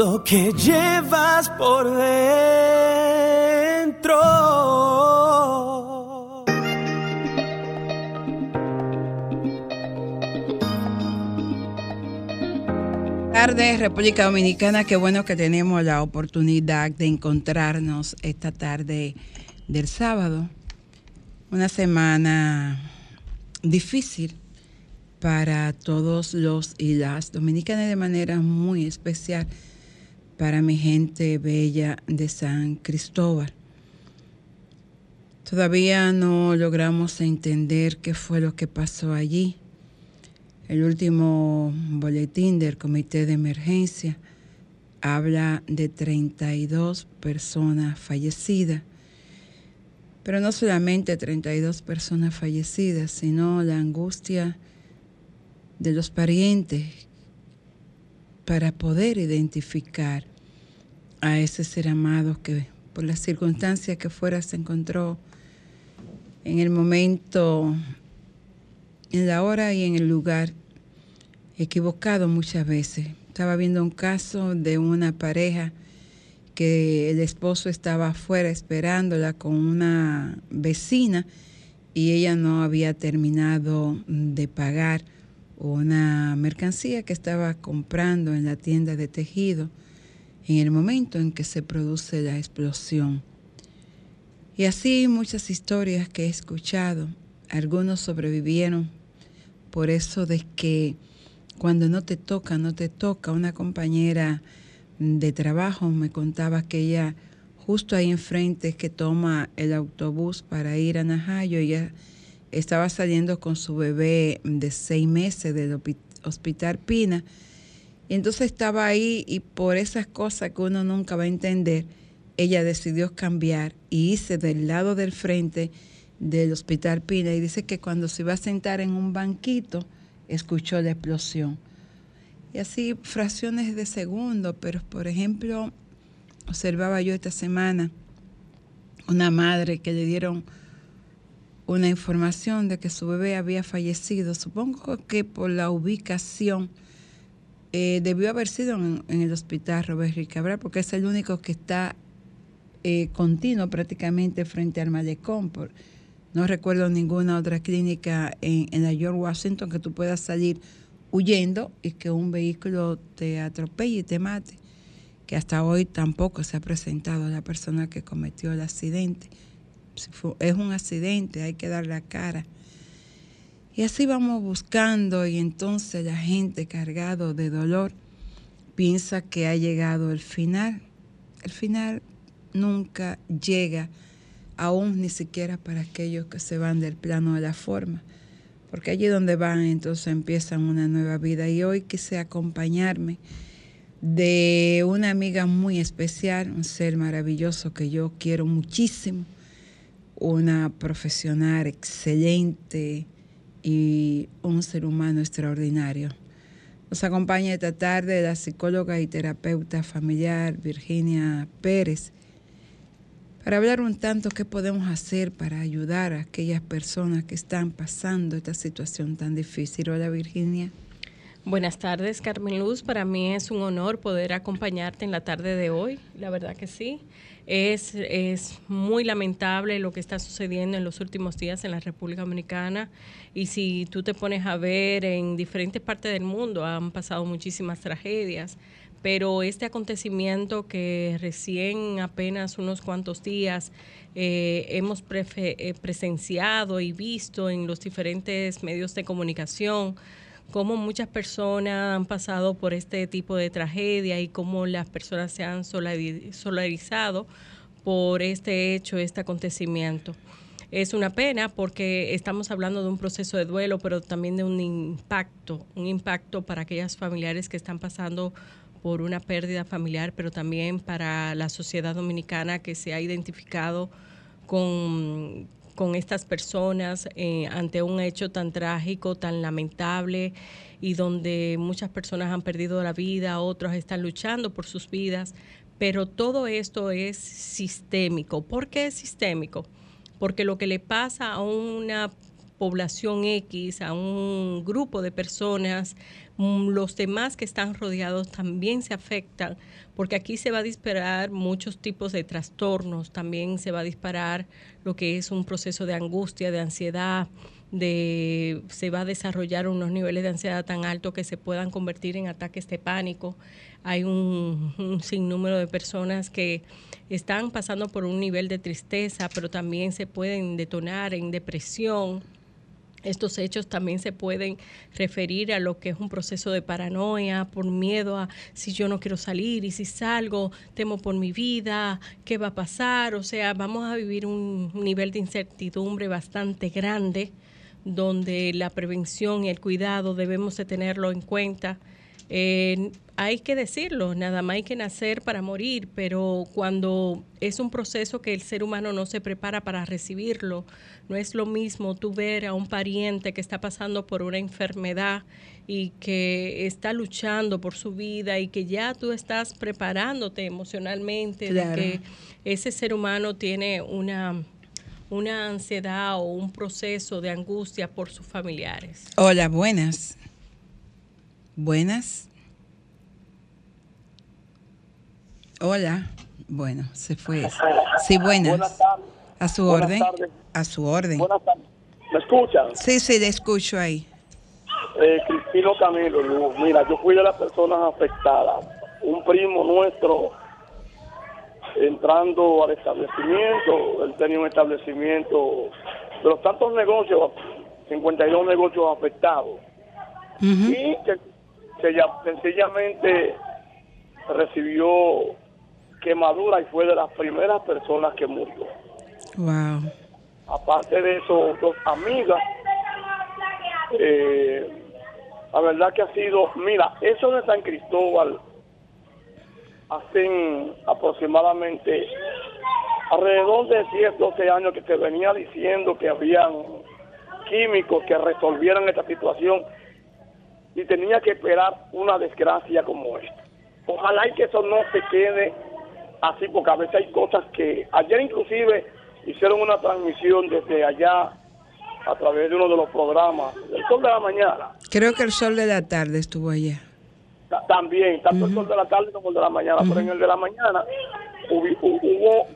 lo que llevas por dentro. tardes, República Dominicana. Qué bueno que tenemos la oportunidad de encontrarnos esta tarde del sábado. Una semana difícil para todos los y las dominicanas de manera muy especial para mi gente bella de San Cristóbal. Todavía no logramos entender qué fue lo que pasó allí. El último boletín del Comité de Emergencia habla de 32 personas fallecidas. Pero no solamente 32 personas fallecidas, sino la angustia de los parientes para poder identificar a ese ser amado que por las circunstancias que fuera se encontró en el momento, en la hora y en el lugar equivocado muchas veces. Estaba viendo un caso de una pareja que el esposo estaba afuera esperándola con una vecina y ella no había terminado de pagar una mercancía que estaba comprando en la tienda de tejido en el momento en que se produce la explosión. Y así muchas historias que he escuchado. Algunos sobrevivieron por eso de que cuando no te toca, no te toca. Una compañera de trabajo me contaba que ella justo ahí enfrente que toma el autobús para ir a Najayo, ella estaba saliendo con su bebé de seis meses del hospital Pina y entonces estaba ahí y por esas cosas que uno nunca va a entender, ella decidió cambiar y hice del lado del frente del Hospital Pina y dice que cuando se iba a sentar en un banquito, escuchó la explosión. Y así fracciones de segundo, pero por ejemplo, observaba yo esta semana una madre que le dieron una información de que su bebé había fallecido. Supongo que por la ubicación eh, debió haber sido en, el hospital Robert Ricabral, porque es el único que está eh, continuo prácticamente frente al malecón. Por, no recuerdo ninguna otra clínica en, en la George Washington que tú puedas salir huyendo y que un vehículo te atropelle y te mate, que hasta hoy tampoco se ha presentado la persona que cometió el accidente. Es un accidente, hay que dar la cara y así vamos buscando y entonces la gente cargado de dolor piensa que ha llegado el final. El final nunca llega, aún ni siquiera para aquellos que se van del plano de la forma, porque allí donde van entonces empiezan una nueva vida. Y hoy quise acompañarme de una amiga muy especial, un ser maravilloso que yo quiero muchísimo, una profesional excelente, y un ser humano extraordinario. Nos acompaña esta tarde la psicóloga y terapeuta familiar Virginia Pérez para hablar un tanto qué podemos hacer para ayudar a aquellas personas que están pasando esta situación tan difícil. Hola Virginia. Buenas tardes, Carmen Luz. Para mí es un honor poder acompañarte en la tarde de hoy, la verdad que sí. Es, es muy lamentable lo que está sucediendo en los últimos días en la República Dominicana y si tú te pones a ver en diferentes partes del mundo han pasado muchísimas tragedias, pero este acontecimiento que recién apenas unos cuantos días eh, hemos eh, presenciado y visto en los diferentes medios de comunicación, cómo muchas personas han pasado por este tipo de tragedia y cómo las personas se han solarizado por este hecho, este acontecimiento. Es una pena porque estamos hablando de un proceso de duelo, pero también de un impacto, un impacto para aquellas familiares que están pasando por una pérdida familiar, pero también para la sociedad dominicana que se ha identificado con, con estas personas eh, ante un hecho tan trágico, tan lamentable y donde muchas personas han perdido la vida, otros están luchando por sus vidas, pero todo esto es sistémico. ¿Por qué es sistémico? Porque lo que le pasa a una población X, a un grupo de personas, mm, los demás que están rodeados también se afectan, porque aquí se va a disparar muchos tipos de trastornos, también se va a disparar lo que es un proceso de angustia, de ansiedad, de se va a desarrollar unos niveles de ansiedad tan altos que se puedan convertir en ataques de pánico. Hay un, un, sinnúmero de personas que están pasando por un nivel de tristeza, pero también se pueden detonar en depresión, estos hechos también se pueden referir a lo que es un proceso de paranoia, por miedo a si yo no quiero salir y si salgo, temo por mi vida, qué va a pasar. O sea, vamos a vivir un nivel de incertidumbre bastante grande donde la prevención y el cuidado debemos de tenerlo en cuenta. Eh, hay que decirlo, nada más hay que nacer para morir, pero cuando es un proceso que el ser humano no se prepara para recibirlo, no es lo mismo tú ver a un pariente que está pasando por una enfermedad y que está luchando por su vida y que ya tú estás preparándote emocionalmente de que ese ser humano tiene una una ansiedad o un proceso de angustia por sus familiares. Hola, buenas. Buenas. Hola. Bueno, se fue. Sí, buenas. buenas tardes. A su buenas orden. Tardes. A su orden. Buenas tardes. ¿Me escuchan? Sí, sí, le escucho ahí. Eh, Cristino Camilo, Luz. Mira, yo fui de las personas afectadas. Un primo nuestro entrando al establecimiento, él tenía un establecimiento de los tantos negocios, 52 negocios afectados. Y que, que ya sencillamente recibió quemadura y fue de las primeras personas que murió. Wow. Aparte de eso, dos amigas. Eh, la verdad que ha sido, mira, eso de San Cristóbal, hacen aproximadamente alrededor de 10, 12 años que se venía diciendo que habían químicos que resolvieran esta situación y tenía que esperar una desgracia como esta. Ojalá y que eso no se quede así, porque a veces hay cosas que ayer inclusive hicieron una transmisión desde allá a través de uno de los programas, el sol de la mañana. Creo que el sol de la tarde estuvo allá. también, tanto el sol de la tarde como el de la mañana, pero en el de la mañana hubo,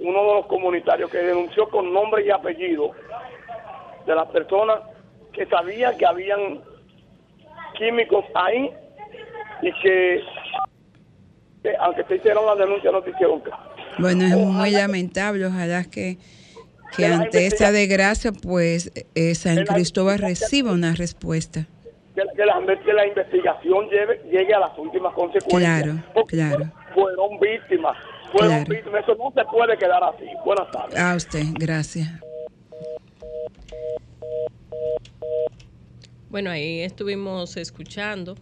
uno de los comunitarios que denunció con nombre y apellido de las personas que sabían que habían químicos ahí y que, aunque se hicieron la denuncia no se hicieron Bueno, es muy lamentable, ojalá que, que ante esta desgracia, pues eh, San Cristóbal reciba una respuesta. Que, la, que la investigación lleve, llegue a las últimas consecuencias. Claro, claro. Fueron víctimas, fueron víctimas, eso no se puede quedar así. Buenas tardes. A usted, gracias. Bueno, ahí estuvimos escuchando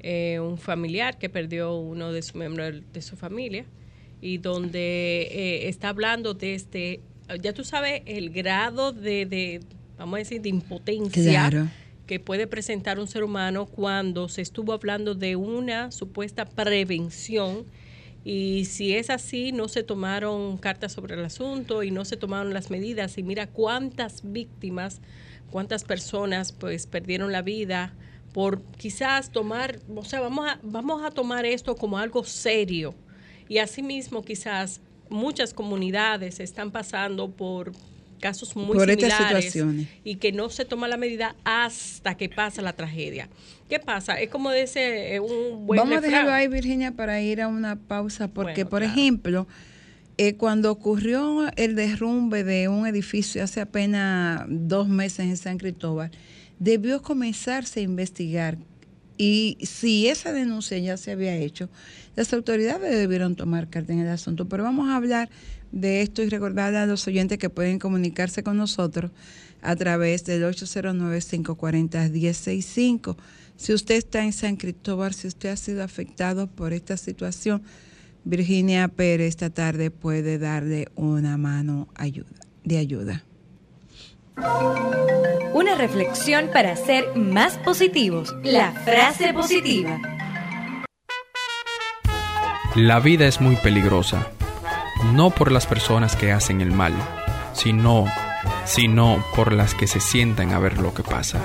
eh, un familiar que perdió uno de sus miembros de su familia y donde eh, está hablando de este, ya tú sabes, el grado de, de vamos a decir, de impotencia que puede presentar un ser humano cuando se estuvo hablando de una supuesta prevención y si es así, no se tomaron cartas sobre el asunto y no se tomaron las medidas y mira cuántas víctimas, cuántas personas pues perdieron la vida por quizás tomar, o sea, vamos a, vamos a tomar esto como algo serio. Y asimismo, quizás muchas comunidades están pasando por casos muy por similares y que no se toma la medida hasta que pasa la tragedia. ¿Qué pasa? Es como ese eh, un buen Vamos a dejarlo ahí, Virginia, para ir a una pausa, porque, por ejemplo, eh, cuando ocurrió el derrumbe de un edificio hace apenas dos meses en San Cristóbal, debió comenzarse a investigar y si esa denuncia ya se había hecho, las autoridades debieron tomar carta en el asunto. Pero vamos a hablar de esto y recordar a los oyentes que pueden comunicarse con nosotros a través del 809-540-1065. Si usted está en San Cristóbal, si usted ha sido afectado por esta situación, Virginia Pérez esta tarde puede darle una mano de ayuda. Una reflexión para ser más positivos. La frase positiva. La vida es muy peligrosa, no por las personas que hacen el mal, sino, sino por las que se sientan a ver lo que pasa.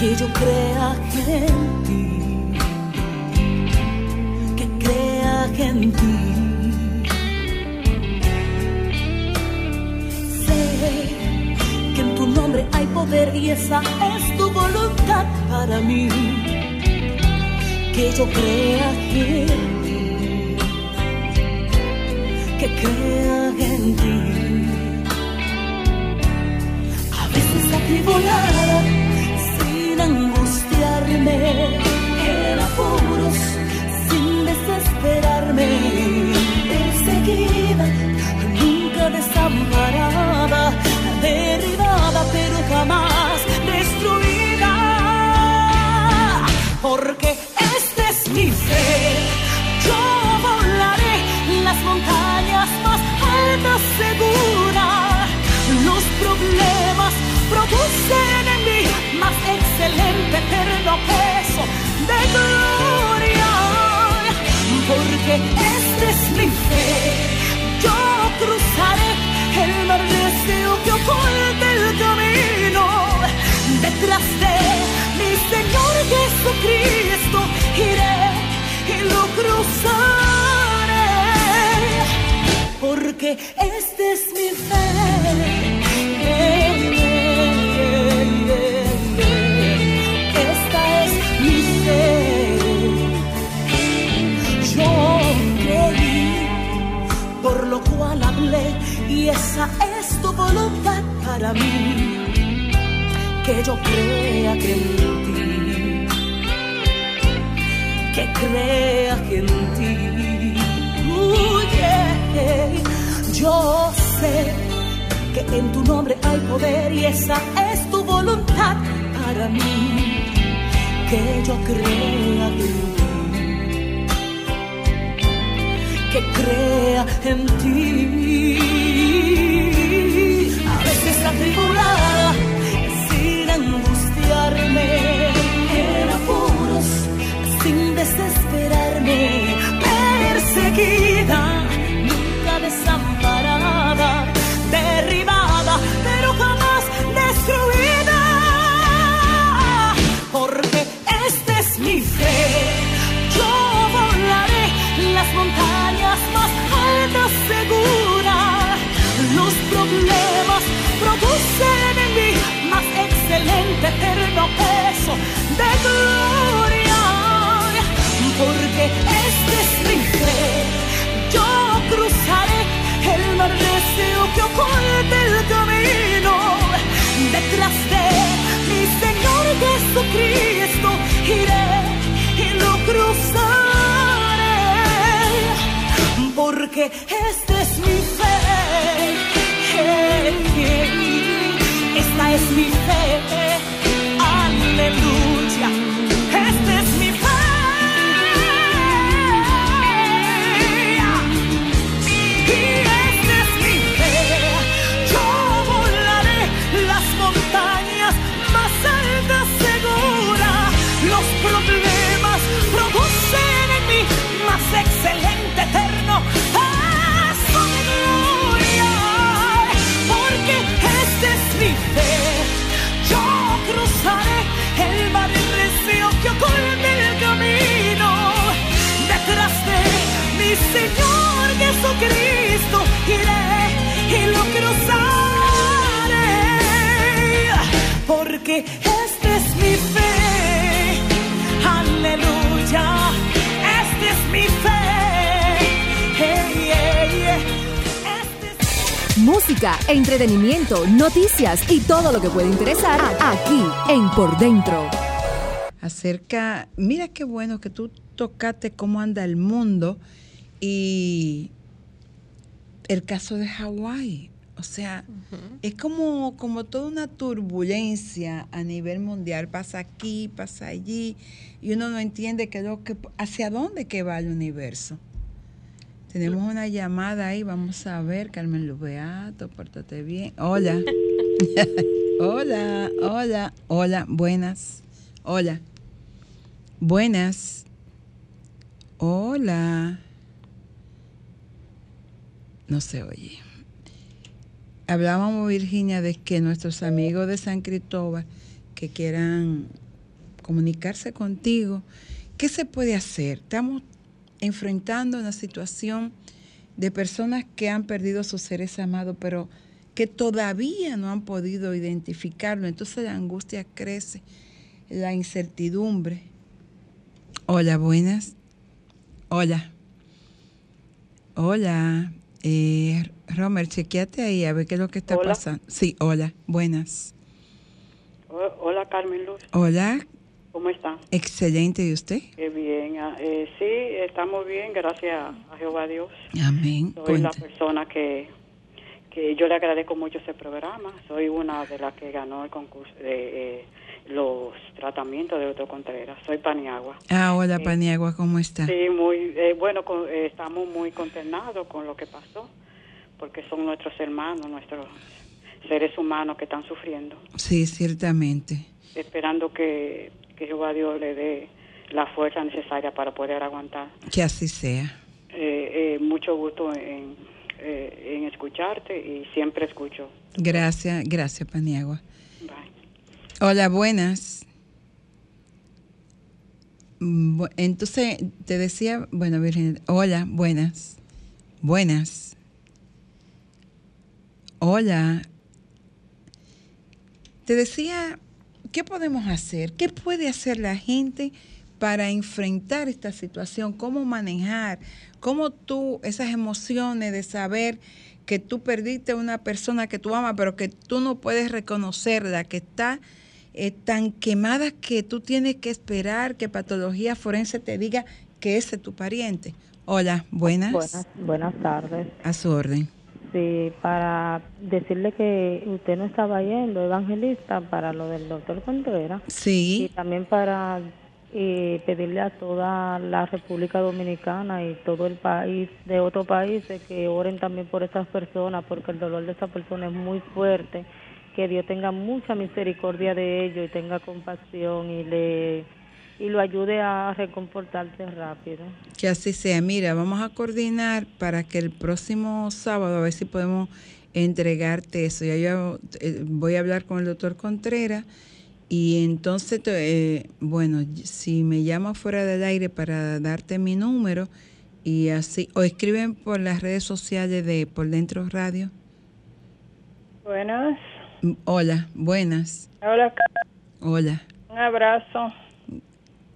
Que yo crea en ti, que crea en ti. Sé que en tu nombre hay poder y esa es tu voluntad para mí, que yo crea en ti, que crea en ti. atribulada, sin angustiarme, en apuros, sin desesperarme, perseguida, nunca desamparada, peso de gloria. Porque este es mi fe, yo cruzaré el mar deseo que oculta el camino. Detrás de mi Señor Jesucristo iré y lo cruzaré. Porque es para mí, que yo crea que en ti, que crea que en ti, yo sé que en tu nombre hay poder y esa es tu voluntad para mí, que yo crea que en ti que crea en ti. Sin angustiarme, en apuros, sin desesperarme, perseguida, nunca desamparada, Cristo iré y lo cruzaré, porque esta es mi fe, aleluya, esta es mi fe. Música, entretenimiento, noticias y todo lo que puede interesar aquí en Por Dentro. Acerca, mira qué bueno que tú tocaste cómo anda el mundo y el caso de Hawái. O sea, es como, como toda una turbulencia a nivel mundial. Pasa aquí, pasa allí, y uno no entiende qué lo que, hacia dónde que va el universo. Tenemos una llamada ahí, vamos a ver, Carmen Lubeato, pórtate bien. Hola. hola, hola, hola, buenas. Hola. Buenas. Hola. No se oye. Hablábamos, Virginia, de que nuestros amigos de San Cristóbal que quieran comunicarse contigo, ¿qué se puede hacer? Estamos enfrentando una situación de personas que han perdido sus seres amados, pero que todavía no han podido identificarlo. Entonces la angustia crece, la incertidumbre. Hola, buenas. Hola. Hola. Eh, Romer, chequeate ahí a ver qué es lo que está Hola. pasando. Sí, hola, buenas. Ho- Hola Carmen Luz, Hola, ¿cómo está? excelente, ¿y usted? Qué bien. ah, eh, sí, estamos bien, gracias a Jehová Dios. Amén. Soy la persona que, que yo le agradezco mucho ese programa. Soy una de las que ganó el concurso de eh, los tratamientos de Otto Contreras. Soy Paniagua. Ah, hola, Eh, Paniagua, ¿cómo está? Sí, muy eh, bueno, con- eh, estamos muy consternados con lo que pasó, porque son nuestros hermanos, nuestros seres humanos que están sufriendo. Sí, ciertamente. esperando que, que Jehová Dios le dé la fuerza necesaria para poder aguantar. Que así sea. Eh, eh, mucho gusto en, eh, en escucharte y siempre escucho. Gracias, gracias, Paniagua. Hola, buenas. Bu- Entonces, te decía, bueno, Virgen, hola, buenas. Buenas. Hola. Te decía, ¿qué podemos hacer? ¿Qué puede hacer la gente para enfrentar esta situación? ¿Cómo manejar? ¿Cómo tú, esas emociones de saber que tú perdiste a una persona que tú amas, pero que tú no puedes reconocerla, que está eh, tan quemada que tú tienes que esperar que patología forense te diga que ese es tu pariente? Hola, buenas. Buenas, buenas tardes. A su orden. Sí, para decirle que usted no estaba yendo, evangelista, para lo del doctor Contreras. Sí. Y también para eh, pedirle a toda la República Dominicana y todo el país, de otros países, que oren también por estas personas, porque el dolor de estas personas es muy fuerte. Que Dios tenga mucha misericordia de ellos y tenga compasión y le y lo ayude a reconfortarse rápido. Que así sea. Mira, vamos a coordinar para que el próximo sábado a ver si podemos entregarte eso. Ya yo eh, voy a hablar con el doctor Contreras y entonces, eh, bueno, si me llama fuera del aire para darte mi número y así, o escriben por las redes sociales de Por Dentro Radio. Buenas. Mm, Hola, buenas. Hola, Hola. un abrazo.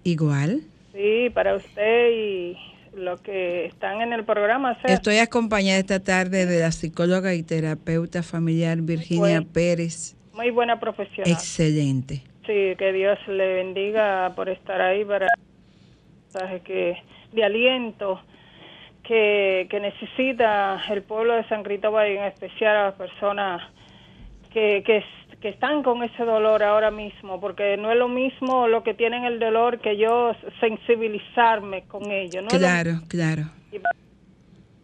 Igual. Sí, para usted y los que están en el programa. Sea, Estoy acompañada esta tarde de la psicóloga y terapeuta familiar Virginia bueno. Pérez. Muy buena profesional. Excelente. Sí, que Dios le bendiga por estar ahí para mensaje que de aliento que, que necesita el pueblo de San Cristóbal y en especial a las personas que, que, que están con ese dolor ahora mismo, porque no es lo mismo lo que tienen el dolor que yo sensibilizarme con ellos. No Claro, claro.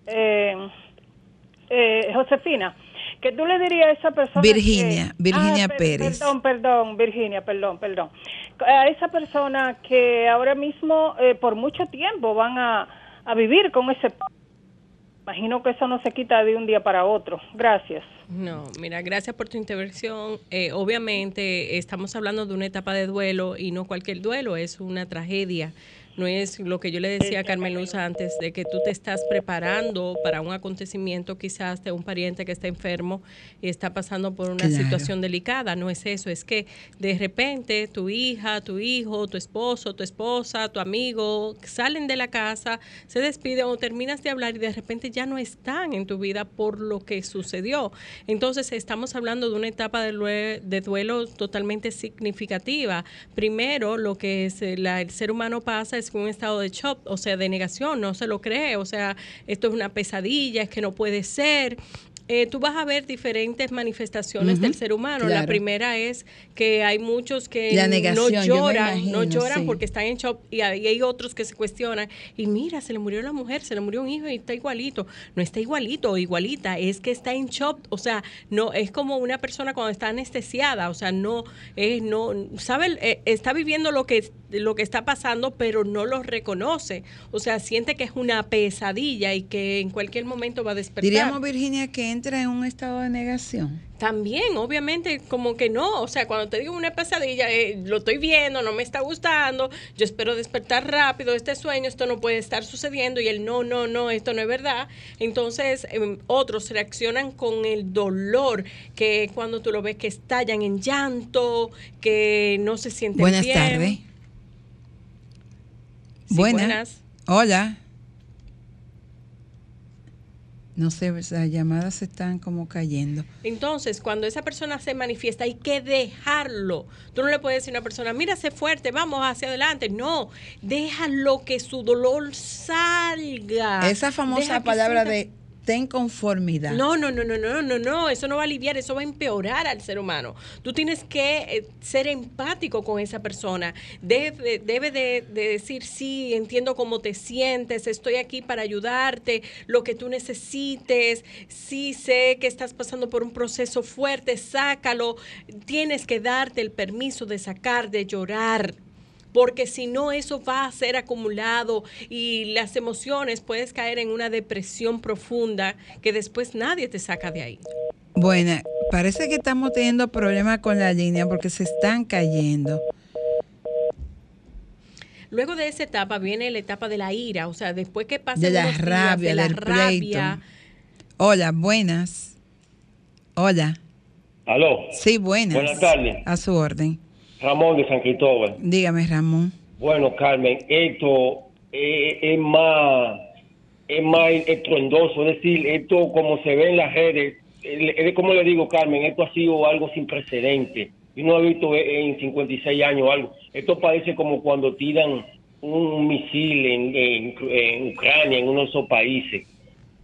eh, eh, Josefina, que tú le dirías a esa persona Virginia, que- Virginia Ah, Pérez. Perdón, perdón, Virginia, perdón, perdón. A esa persona que ahora mismo eh, por mucho tiempo van a, a vivir con ese... Imagino que eso no se quita de un día para otro. Gracias. No, mira, gracias por tu intervención. Eh, obviamente estamos hablando de una etapa de duelo y no cualquier duelo, es una tragedia no es lo que yo le decía a Carmen Luz antes, de que tú te estás preparando para un acontecimiento quizás de un pariente que está enfermo y está pasando por una Claro. situación delicada, no es eso, es que de repente tu hija, tu hijo, tu esposo, tu esposa, tu amigo salen de la casa, se despiden o terminas de hablar y de repente ya no están en tu vida por lo que sucedió. Entonces estamos hablando de una etapa de, duelo totalmente significativa. Primero, lo que es, eh, la- el ser humano pasa es un estado de shock, o sea, de negación, no se lo cree, o sea, esto es una pesadilla, es que no puede ser. Eh, tú vas a ver diferentes manifestaciones del ser humano. La primera es que hay muchos que negación, no lloran, no lloran sí. porque están en shock y hay, y hay otros que se cuestionan y mira, se le murió la mujer, se le murió un hijo y está igualito. No está igualito o igualita, es que está en shock, o sea, no es como una persona cuando está anestesiada, o sea, no es no sabe eh, está viviendo lo que lo que está pasando, pero no lo reconoce. O sea, siente que es una pesadilla y que en cualquier momento va a despertar. Diríamos, Virginia, que entra en un estado de negación. También, obviamente, como que no. O sea, cuando te digo una pesadilla, eh, lo estoy viendo, no me está gustando, yo espero despertar rápido este sueño, esto no puede estar sucediendo y el no, no, no, esto no es verdad. Entonces, em, otros reaccionan con el dolor, que cuando tú lo ves que estallan en llanto, que no se sienten Buenas bien. tardes. Sí, buenas. buenas. Hola. No sé, las llamadas están como cayendo. Entonces, cuando esa persona se manifiesta, hay que dejarlo. Tú no le puedes decir a una persona, mira, sé fuerte, vamos hacia adelante. No, déjalo que su dolor salga. Esa famosa Deja palabra de ten conformidad. No, no, no, no, no, no, no, eso no va a aliviar, eso va a empeorar al ser humano. Tú tienes que eh, ser empático con esa persona. Debe, debe de, de decir, sí, entiendo cómo te sientes, estoy aquí para ayudarte, lo que tú necesites, sí sé que estás pasando por un proceso fuerte, sácalo. Tienes que darte el permiso de sacar, de llorar porque si no eso va a ser acumulado y las emociones puedes caer en una depresión profunda que después nadie te saca de ahí. Bueno, parece que estamos teniendo problemas con la línea porque se están cayendo. Luego de esa etapa viene la etapa de la ira, o sea, después que pasa De la rabia, de la del rabia, pleito. Hola, buenas. Hola. Aló. Sí, buenas. Buenas tardes. A su orden. Ramón de San Cristóbal. Dígame, Ramón. Bueno, Carmen, esto eh, es más es más estruendoso, es decir, esto como se ve en las redes, eh, es como le digo, Carmen, esto ha sido algo sin precedente. Yo no he visto en 56 años algo. Esto parece como cuando tiran un misil en, en- en Ucrania, en uno de esos países.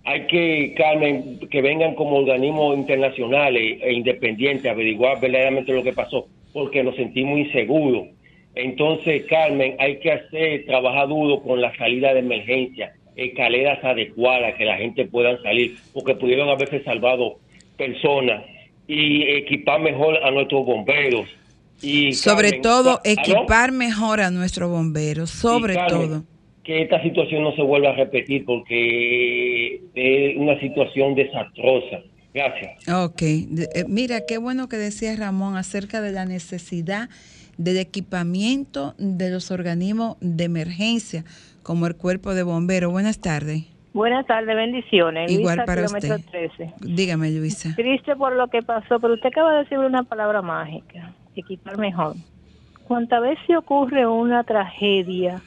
Hay que, Carmen, que vengan como organismos internacionales e independientes a averiguar verdaderamente lo que pasó, porque nos sentimos inseguros. Entonces, Carmen, hay que hacer, trabajar duro con la salida de emergencia, escaleras adecuadas que la gente pueda salir, porque pudieron haberse salvado personas y equipar mejor a nuestros bomberos. Y, Sobre Carmen, todo, ¿aló? equipar mejor a nuestros bomberos. Sobre Carmen, todo. Que esta situación no se vuelva a repetir porque es una situación desastrosa. Gracias. Ok. Eh, mira, qué bueno que decía Ramón acerca de la necesidad del equipamiento de los organismos de emergencia, como el cuerpo de bomberos. Buenas tardes. Buenas tardes, bendiciones. Igual Luisa, para usted. 13. Dígame, Luisa. Triste por lo que pasó, pero usted acaba de decir una palabra mágica, equipar mejor. ¿Cuántas veces ocurre una tragedia?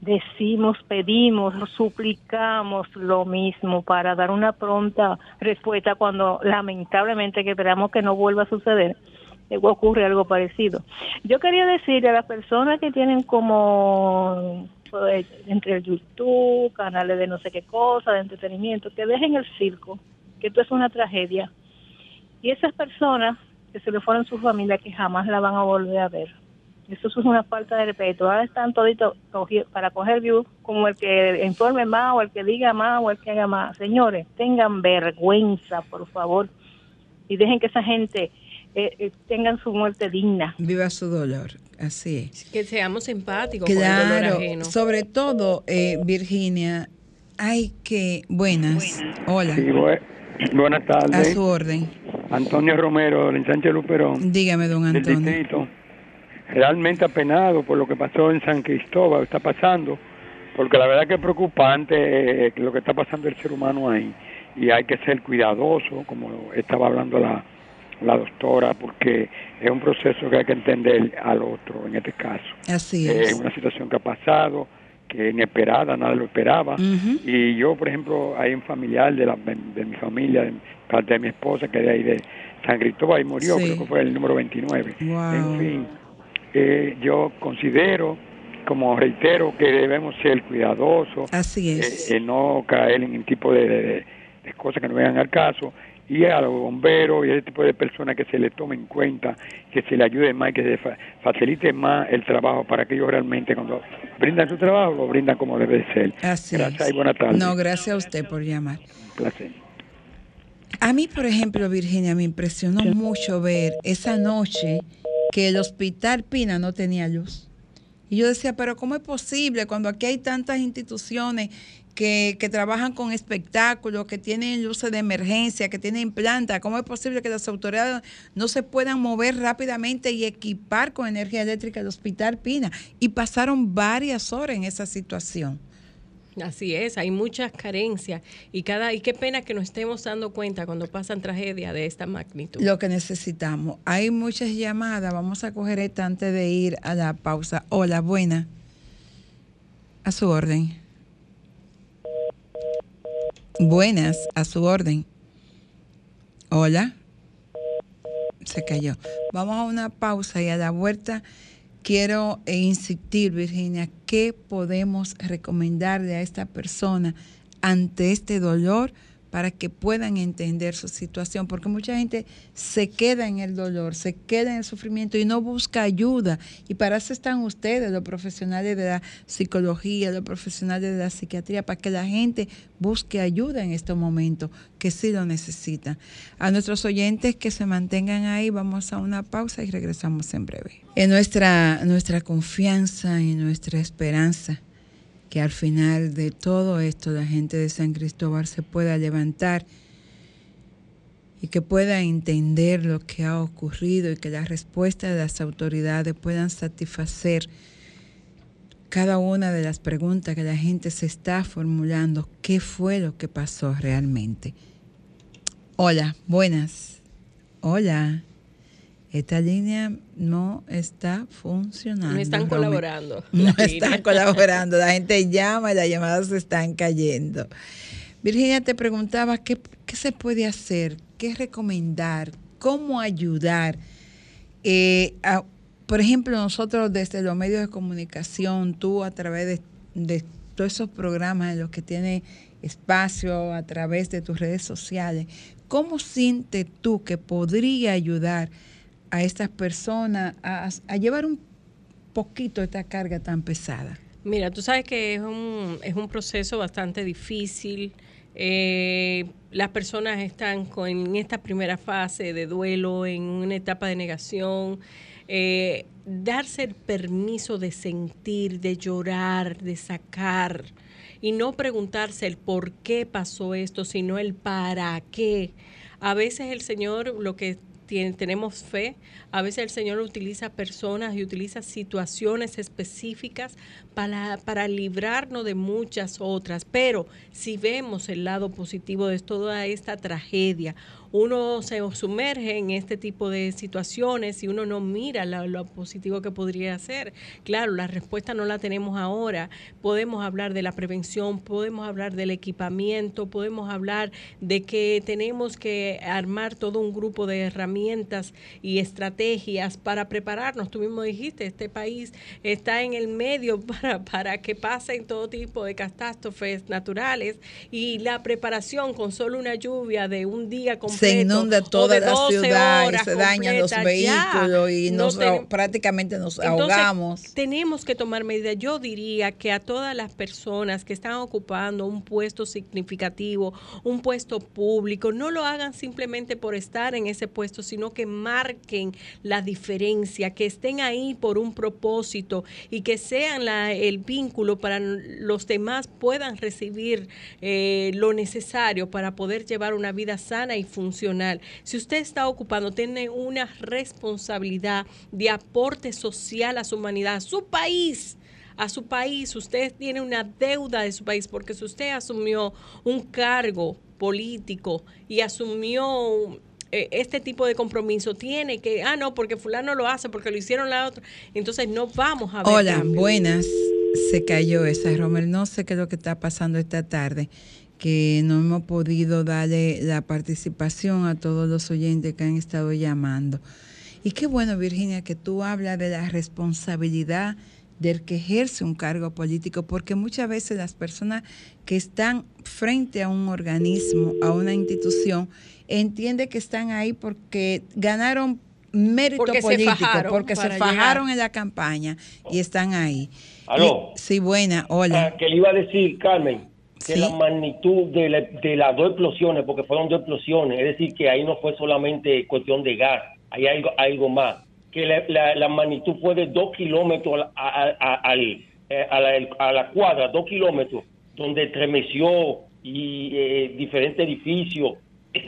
Decimos, pedimos, suplicamos lo mismo para dar una pronta respuesta cuando lamentablemente que esperamos que no vuelva a suceder. eh, ocurre algo parecido. Yo quería decirle a las personas que tienen como pues, entre el YouTube, canales de no sé qué cosa, de entretenimiento, que dejen el circo, que esto es una tragedia. Y esas personas que se le fueron sus familias que jamás la van a volver a ver. Eso es una falta de respeto. Ahora están toditos para coger views como el que informe más o el que diga más o el que haga más. Señores, tengan vergüenza, por favor, y dejen que esa gente eh, eh, tengan su muerte digna. Viva su dolor. Así es. Que seamos empáticos con el dolor Claro, ajeno. sobre todo, eh, Virginia, hay que... Buenas. Hola. Sí, buenas A tardes. su orden. Antonio Romero, del ensanche Luperón. Dígame, don del Antonio. distrito. Realmente apenado por lo que pasó en San Cristóbal, está pasando, porque la verdad que es preocupante eh, lo que está pasando el ser humano ahí y hay que ser cuidadoso, como estaba hablando la, la doctora, porque es un proceso que hay que entender al otro en este caso. Así Es es. una situación que ha pasado, que inesperada, nadie lo esperaba. Y yo, por ejemplo, hay un familiar de, la, de mi familia, de parte de mi esposa, que de ahí de San Cristóbal y murió, Sí. creo que fue el número 29. Wow. En fin, eh, yo considero, como reitero, que debemos ser cuidadosos, Así es. eh, eh, no caer en el tipo de, de- de cosas que no vengan al caso, y a los bomberos y a ese tipo de personas que se le tome en cuenta, que se le ayude más, que se fa- facilite más el trabajo para que ellos realmente cuando brindan su trabajo lo brindan como debe de ser. Así Gracias es. y buenas tardes. No, gracias a usted por llamar. Un placer. A mí, por ejemplo, Virginia, me impresionó mucho ver esa noche que el hospital Pina no tenía luz. Y yo decía, pero ¿cómo es posible cuando aquí hay tantas instituciones que, que trabajan con espectáculos, que tienen luces de emergencia, que tienen planta? ¿Cómo es posible que las autoridades no se puedan mover rápidamente y equipar con energía eléctrica el hospital Pina? Y pasaron varias horas en esa situación. Así es, hay muchas carencias y cada y qué pena que nos estemos dando cuenta cuando pasan tragedias de esta magnitud. lo que necesitamos. Hay muchas llamadas, vamos a coger esta antes de ir a la pausa. Hola, buena. A su orden. Buenas, a su orden. Hola. Se cayó. Vamos a una pausa y a la vuelta quiero insistir, Virginia, ¿qué podemos recomendarle a esta persona ante este dolor para que puedan entender su situación? Porque mucha gente se queda en el dolor, se queda en el sufrimiento y no busca ayuda. Y para eso están ustedes, los profesionales de la psicología, los profesionales de la psiquiatría, para que la gente busque ayuda en estos momentos, que sí lo necesitan. A nuestros oyentes que se mantengan ahí, vamos a una pausa y regresamos en breve. En nuestra, nuestra confianza y nuestra esperanza que al final de todo esto la gente de San Cristóbal se pueda levantar y que pueda entender lo que ha ocurrido y que las respuestas de las autoridades puedan satisfacer cada una de las preguntas que la gente se está formulando, qué fue lo que pasó realmente. Hola, buenas. Hola. Esta línea no está funcionando. No están colaborando. No están colaborando. La gente llama y las llamadas se están cayendo. Virginia te preguntaba qué, qué se puede hacer, qué recomendar, cómo ayudar. Eh, a- por ejemplo, nosotros desde los medios de comunicación, tú a través de, de todos esos programas en los que tienes espacio, a través de tus redes sociales, ¿cómo sientes tú que podría ayudar a estas personas a, llevar un poquito esta carga tan pesada? Mira, tú sabes que es un, es un proceso bastante difícil. Eh, las personas están con, en esta primera fase de duelo, en una etapa de negación. Eh, darse el permiso de sentir, de llorar, de sacar y no preguntarse el por qué pasó esto, sino el para qué. A veces el Señor lo que tenemos fe, a veces el Señor utiliza personas y utiliza situaciones específicas para, para librarnos de muchas otras. Pero si vemos el lado positivo de toda esta tragedia, uno se sumerge en este tipo de situaciones y uno no mira lo positivo que podría hacer. Claro, la respuesta no la tenemos ahora. Podemos hablar de la prevención, podemos hablar del equipamiento, podemos hablar de que tenemos que armar todo un grupo de herramientas y estrategias para prepararnos. Tú mismo dijiste, este país está en el medio para, para que pasen todo tipo de catástrofes naturales y la preparación con solo una lluvia de un día completo se inunda toda la 12 ciudad y se dañan los ya. vehículos y No nos, prácticamente nos entonces, ahogamos. tenemos que tomar medidas. Yo diría que a todas las personas que están ocupando un puesto significativo, un puesto público, no lo hagan simplemente por estar en ese puesto sino que marquen la diferencia, que estén ahí por un propósito y que sean la, el vínculo para los demás puedan recibir eh, lo necesario para poder llevar una vida sana y funcional. Si usted está ocupando, tiene una responsabilidad de aporte social a su humanidad, a su país a su país, usted tiene una deuda de su país, porque si usted asumió un cargo político y asumió eh, este tipo de compromiso, tiene que, ah, no, porque fulano lo hace, porque lo hicieron la otra, entonces no vamos a ver. Hola, buenas. Se cayó esa, Romel. No sé qué es lo que está pasando esta tarde, que no hemos podido darle la participación a todos los oyentes que han estado llamando. Y qué bueno, Virginia, que tú hablas de la responsabilidad del que ejerce un cargo político, porque muchas veces las personas que están frente a un organismo, a una institución, entienden que están ahí porque ganaron mérito político, porque se fajaron en la campaña y están ahí. ¿Aló? sí, buena, hola. Ah, que le iba a decir, Carmen, que la magnitud de, de las dos explosiones, porque fueron dos explosiones, es decir, que ahí no fue solamente cuestión de gas, hay algo, algo más que la, la, magnitud fue de dos kilómetros a, a, eh, a, la, a, la, cuadra, dos kilómetros, donde estremeció y eh, diferentes edificios,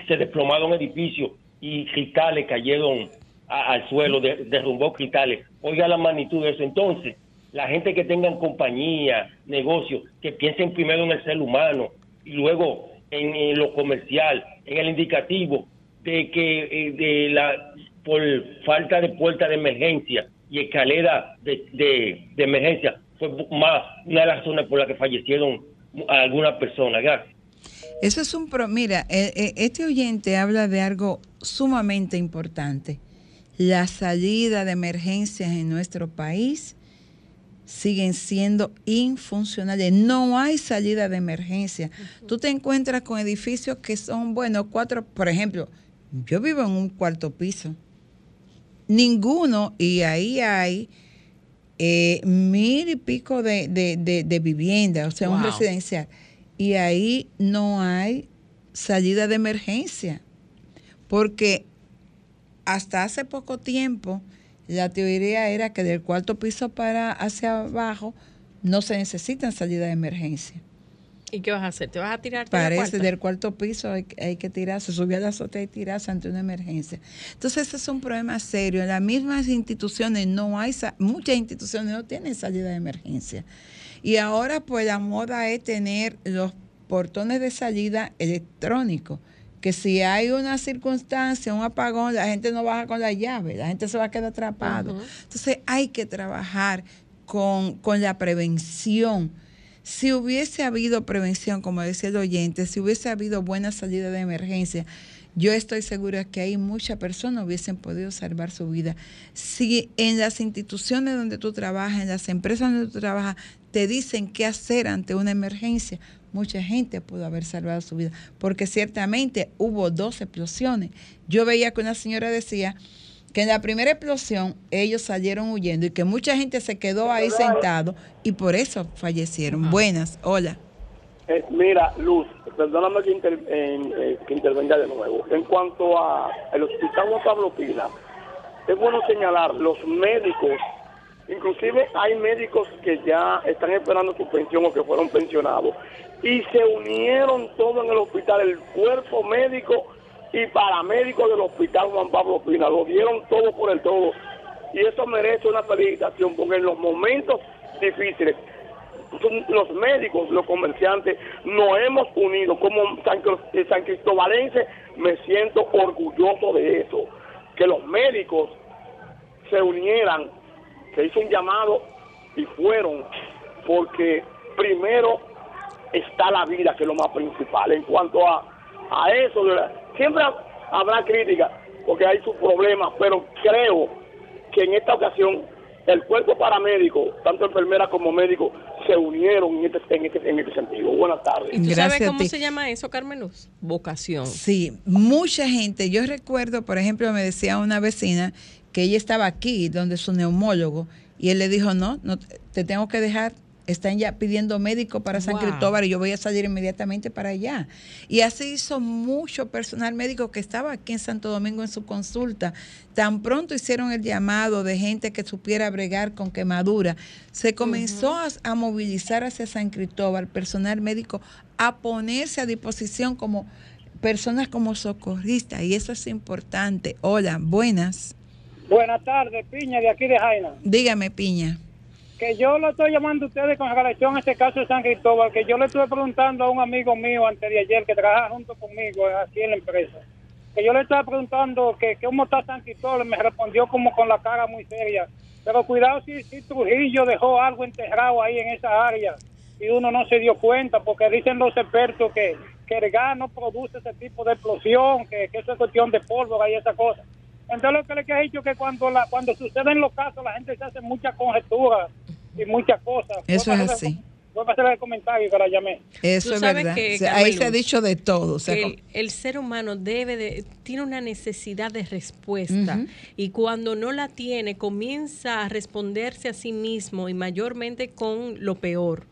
se desplomaron edificios y cristales cayeron al suelo, derrumbó cristales. Oiga la magnitud de eso. Entonces, la gente que tengan compañía, negocio, que piensen primero en el ser humano y luego en, lo comercial, en el indicativo de que eh, de la por falta de puerta de emergencia y escalera de, de, emergencia fue más una de las razones por las que fallecieron algunas personas. Gracias. Eso es un pro. Mira, eh, eh, este oyente habla de algo sumamente importante. La salida de emergencias en nuestro país siguen siendo infuncionales. No hay salida de emergencia. Tú te encuentras con edificios que son, bueno, cuatro, por ejemplo, yo vivo en un cuarto piso. Ninguno, y ahí hay eh, mil y pico de, de, viviendas, o sea, un residencial, y ahí no hay salida de emergencia, porque hasta hace poco tiempo la teoría era que del cuarto piso para hacia abajo no se necesitan salida de emergencia. ¿Y qué vas a hacer? ¿Te vas a tirar? Parece, del cuarto piso hay, que tirarse, subir a la azotea y tirarse ante una emergencia. Entonces, ese es un problema serio. Las mismas instituciones no hay, muchas instituciones no tienen salida de emergencia. Y ahora, pues, la moda es tener los portones de salida electrónicos que si hay una circunstancia, un apagón, la gente no baja con la llave, la gente se va a quedar atrapado. Entonces hay que trabajar con, con la prevención si hubiese habido prevención, como decía el oyente, si hubiese habido buena salida de emergencia, yo estoy segura que ahí muchas personas hubiesen podido salvar su vida. Si en las instituciones donde tú trabajas, en las empresas donde tú trabajas, te dicen qué hacer ante una emergencia, mucha gente pudo haber salvado su vida, porque ciertamente hubo dos explosiones. Yo veía que una señora decía que en la primera explosión ellos salieron huyendo y que mucha gente se quedó ahí sentado y por eso fallecieron. Buenas, hola. Eh, mira, Luz, perdóname que, eh, que, intervenga de nuevo. En cuanto a el hospital Juan Pablo Pila, es bueno señalar, los médicos, inclusive hay médicos que ya están esperando su pensión o que fueron pensionados, y se unieron todos en el hospital, el cuerpo médico y paramédicos del Hospital Juan Pablo Pina. Lo dieron todo por el todo. Y eso merece una felicitación, porque en los momentos difíciles, los médicos, los comerciantes, nos hemos unido. Como San, San Cristobalense, me siento orgulloso de eso. Que los médicos se unieran, se hizo un llamado y fueron, porque primero está la vida, que es lo más principal. En cuanto a, a eso, siempre habrá crítica porque hay sus problemas, pero creo que en esta ocasión el cuerpo paramédico, tanto enfermera como médico, se unieron en este, en este, en este sentido. Buenas tardes. ¿Y tú sabes cómo se llama eso, Carmen Luz? Vocación. Sí, mucha gente. Yo recuerdo, por ejemplo, me decía una vecina que ella estaba aquí, donde su neumólogo, y él le dijo, no, no te tengo que dejar están ya pidiendo médico para San Wow. Cristóbal y yo voy a salir inmediatamente para allá. Y así hizo mucho personal médico que estaba aquí en Santo Domingo en su consulta. Tan pronto hicieron el llamado de gente que supiera bregar con quemadura, se comenzó a, a movilizar hacia San Cristóbal personal médico a ponerse a disposición como personas como socorristas y eso es importante. Hola, buenas. Buenas tardes, Piña, de aquí de Jaina. Dígame, Piña. Que yo lo estoy llamando a ustedes con relación a este caso de San Cristóbal, que yo le estuve preguntando a un amigo mío antes de ayer que trabaja junto conmigo aquí en la empresa. Que yo le estaba preguntando que, cómo está San Cristóbal, me respondió como con la cara muy seria. Pero cuidado si, si Trujillo dejó algo enterrado ahí en esa área y uno no se dio cuenta, porque dicen los expertos que, que el gas no produce ese tipo de explosión, que, que eso es cuestión de pólvora y esa cosa. Entonces lo que le he dicho es que cuando la, cuando suceden los casos la gente se hace muchas conjeturas y muchas cosas. Eso es así. Voy a hacer el comentario que la llamé. Eso es verdad. que, ahí se ha dicho de todo. El, el ser humano debe de, tiene una necesidad de respuesta y cuando no la tiene comienza a responderse a sí mismo y mayormente con lo peor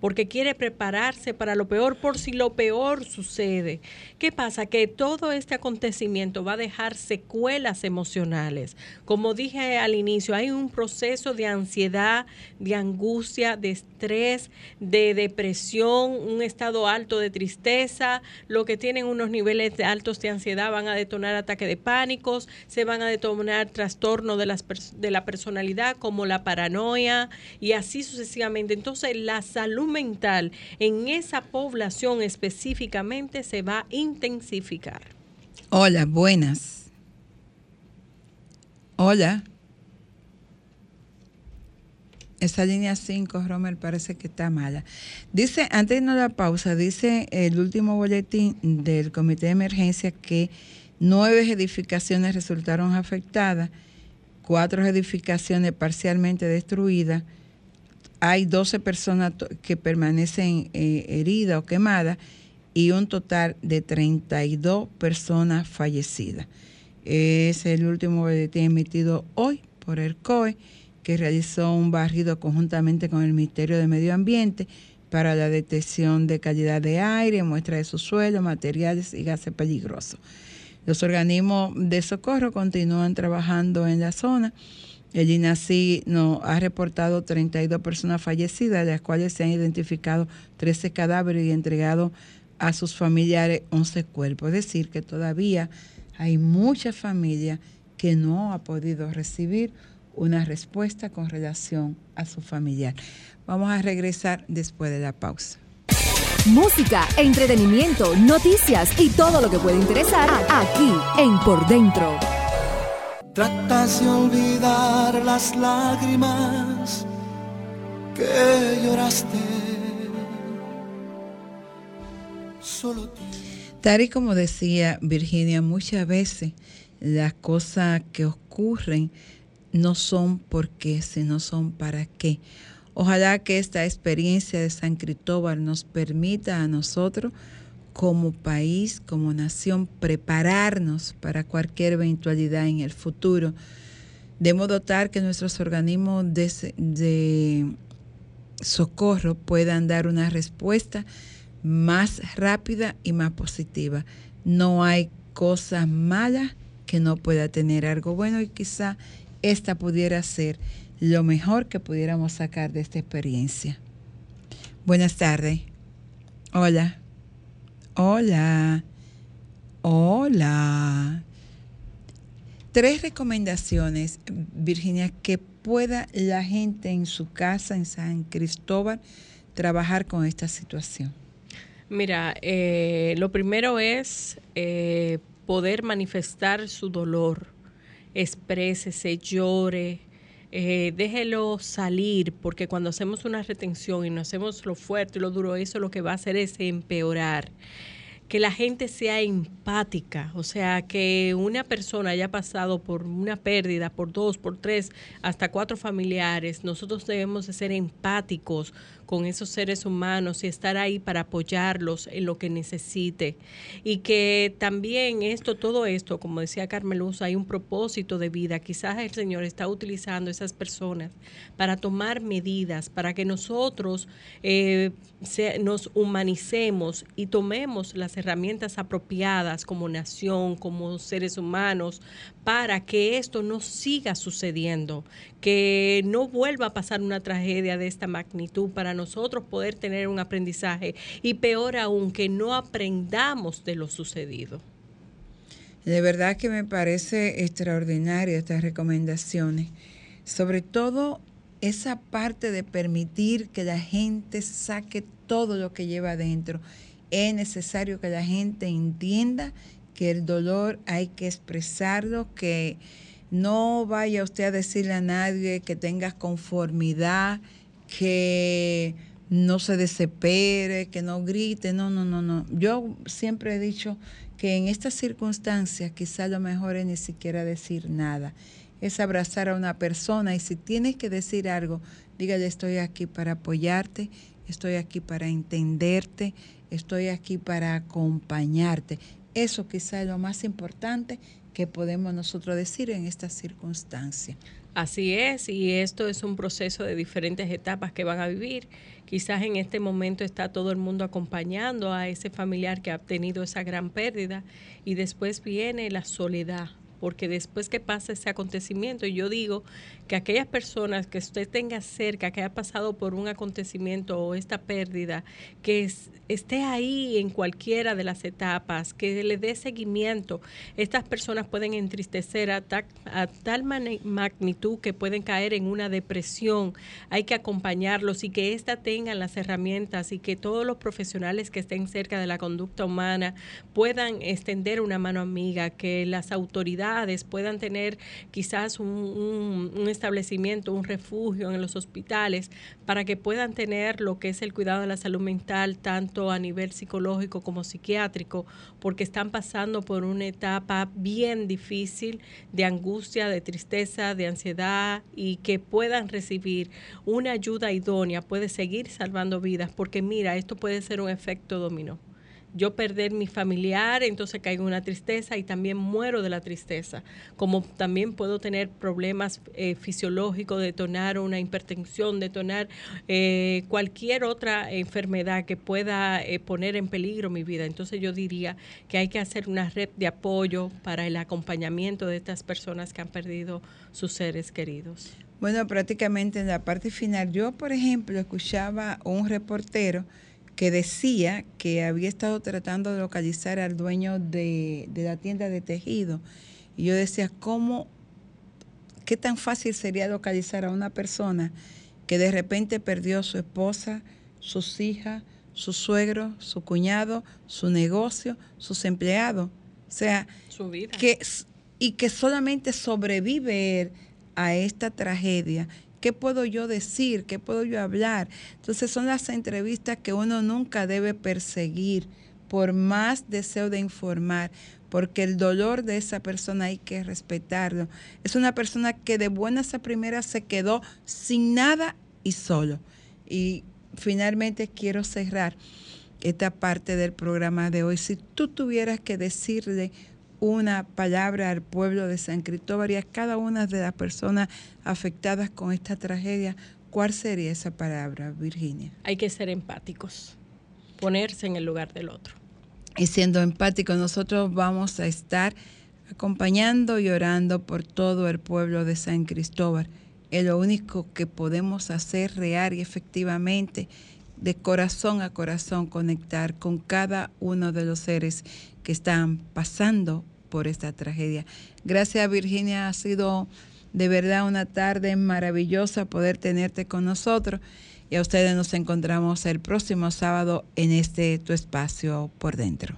porque quiere prepararse para lo peor por si lo peor sucede. ¿Qué pasa? Que todo este acontecimiento va a dejar secuelas emocionales. Como dije al inicio, hay un proceso de ansiedad, de angustia, de estrés, de depresión, un estado alto de tristeza. Lo que tienen unos niveles altos de ansiedad van a detonar ataques de pánicos, se van a detonar trastornos de, de la personalidad como la paranoia y así sucesivamente. Entonces la salud mental en esa población específicamente se va a intensificar. Hola, buenas. Hola. Esa línea 5, Romer, parece que está mala. Dice, antes de irnos a la pausa, dice el último boletín del Comité de Emergencia que nueve edificaciones resultaron afectadas, cuatro edificaciones parcialmente destruidas, hay 12 personas que permanecen eh, heridas o quemadas y un total de 32 personas fallecidas. Es el último boletín emitido hoy por el COE, que realizó un barrido conjuntamente con el Ministerio de Medio Ambiente para la detección de calidad de aire, muestra de subsuelo, materiales y gases peligrosos. Los organismos de socorro continúan trabajando en la zona. El INACI nos ha reportado 32 personas fallecidas, de las cuales se han identificado 13 cadáveres y entregado a sus familiares 11 cuerpos. Es decir, que todavía hay muchas familias que no ha podido recibir una respuesta con relación a su familiar. Vamos a regresar después de la pausa. Música, entretenimiento, noticias y todo lo que puede interesar aquí en Por Dentro. Tratas de olvidar las lágrimas que lloraste. Solo Tal y como decía Virginia, muchas veces las cosas que ocurren no son por qué, sino son para qué. Ojalá que esta experiencia de San Cristóbal nos permita a nosotros como país, como nación, prepararnos para cualquier eventualidad en el futuro, de modo tal que nuestros organismos de, de socorro puedan dar una respuesta más rápida y más positiva. No hay cosas malas que no pueda tener algo bueno y quizá esta pudiera ser lo mejor que pudiéramos sacar de esta experiencia. Buenas tardes. Hola. Hola. Hola. Tres recomendaciones, Virginia, que pueda la gente en su casa, en San Cristóbal, trabajar con esta situación. Mira, eh, lo primero es eh, poder manifestar su dolor, exprésese, llore, eh, déjelo salir, porque cuando hacemos una retención y no hacemos lo fuerte y lo duro, eso lo que va a hacer es empeorar. Que la gente sea empática, o sea, que una persona haya pasado por una pérdida, por dos, por tres, hasta cuatro familiares, nosotros debemos de ser empáticos con esos seres humanos y estar ahí para apoyarlos en lo que necesite. Y que también esto, todo esto, como decía Carmeluz, hay un propósito de vida. Quizás el Señor está utilizando esas personas para tomar medidas, para que nosotros eh, nos humanicemos y tomemos las herramientas apropiadas como nación, como seres humanos, para que esto no siga sucediendo, que no vuelva a pasar una tragedia de esta magnitud, para nosotros poder tener un aprendizaje y peor aún, que no aprendamos de lo sucedido. De verdad que me parece extraordinaria estas recomendaciones, sobre todo esa parte de permitir que la gente saque todo lo que lleva adentro. Es necesario que la gente entienda que el dolor hay que expresarlo, que no vaya usted a decirle a nadie que tenga conformidad, que no se desespere, que no grite, no, no, no, no. Yo siempre he dicho que en estas circunstancias quizá lo mejor es ni siquiera decir nada, es abrazar a una persona y si tienes que decir algo, dígale estoy aquí para apoyarte, estoy aquí para entenderte, estoy aquí para acompañarte. Eso quizá es lo más importante que podemos nosotros decir en estas circunstancias. Así es, y esto es un proceso de diferentes etapas que van a vivir. Quizás en este momento está todo el mundo acompañando a ese familiar que ha tenido esa gran pérdida y después viene la soledad, porque después que pasa ese acontecimiento, yo digo que aquellas personas que usted tenga cerca, que haya pasado por un acontecimiento o esta pérdida, que esté ahí en cualquiera de las etapas, que le dé seguimiento, estas personas pueden entristecer a, a tal magnitud que pueden caer en una depresión. Hay que acompañarlos y que ésta tengan las herramientas y que todos los profesionales que estén cerca de la conducta humana puedan extender una mano amiga, que las autoridades puedan tener quizás un, un establecimiento, un refugio en los hospitales para que puedan tener lo que es el cuidado de la salud mental, tanto a nivel psicológico como psiquiátrico, porque están pasando por una etapa bien difícil de angustia, de tristeza, de ansiedad y que puedan recibir una ayuda idónea, puede seguir salvando vidas, porque mira, esto puede ser un efecto dominó yo perder mi familiar, entonces caigo en una tristeza y también muero de la tristeza. Como también puedo tener problemas eh, fisiológicos, detonar una hipertensión, detonar eh, cualquier otra enfermedad que pueda eh, poner en peligro mi vida. Entonces yo diría que hay que hacer una red de apoyo para el acompañamiento de estas personas que han perdido sus seres queridos. Bueno, prácticamente en la parte final, yo por ejemplo escuchaba un reportero, que decía que había estado tratando de localizar al dueño de, la tienda de tejido. Y yo decía, ¿cómo, qué tan fácil sería localizar a una persona que de repente perdió su esposa, sus hijas, su suegro, su cuñado, su negocio, sus empleados? O sea, su vida. Que, y que solamente sobrevive a esta tragedia ¿Qué puedo yo decir? ¿Qué puedo yo hablar? Entonces son las entrevistas que uno nunca debe perseguir por más deseo de informar, porque el dolor de esa persona hay que respetarlo. Es una persona que de buenas a primeras se quedó sin nada y solo. Y finalmente quiero cerrar esta parte del programa de hoy. Si tú tuvieras que decirle una palabra al pueblo de San Cristóbal y a cada una de las personas afectadas con esta tragedia, ¿cuál sería esa palabra, Virginia? Hay que ser empáticos, ponerse en el lugar del otro. Y siendo empáticos, nosotros vamos a estar acompañando y orando por todo el pueblo de San Cristóbal. Es lo único que podemos hacer real y efectivamente de corazón a corazón conectar con cada uno de los seres que están pasando por esta tragedia. Gracias Virginia, ha sido de verdad una tarde maravillosa poder tenerte con nosotros y a ustedes nos encontramos el próximo sábado en este tu espacio por dentro.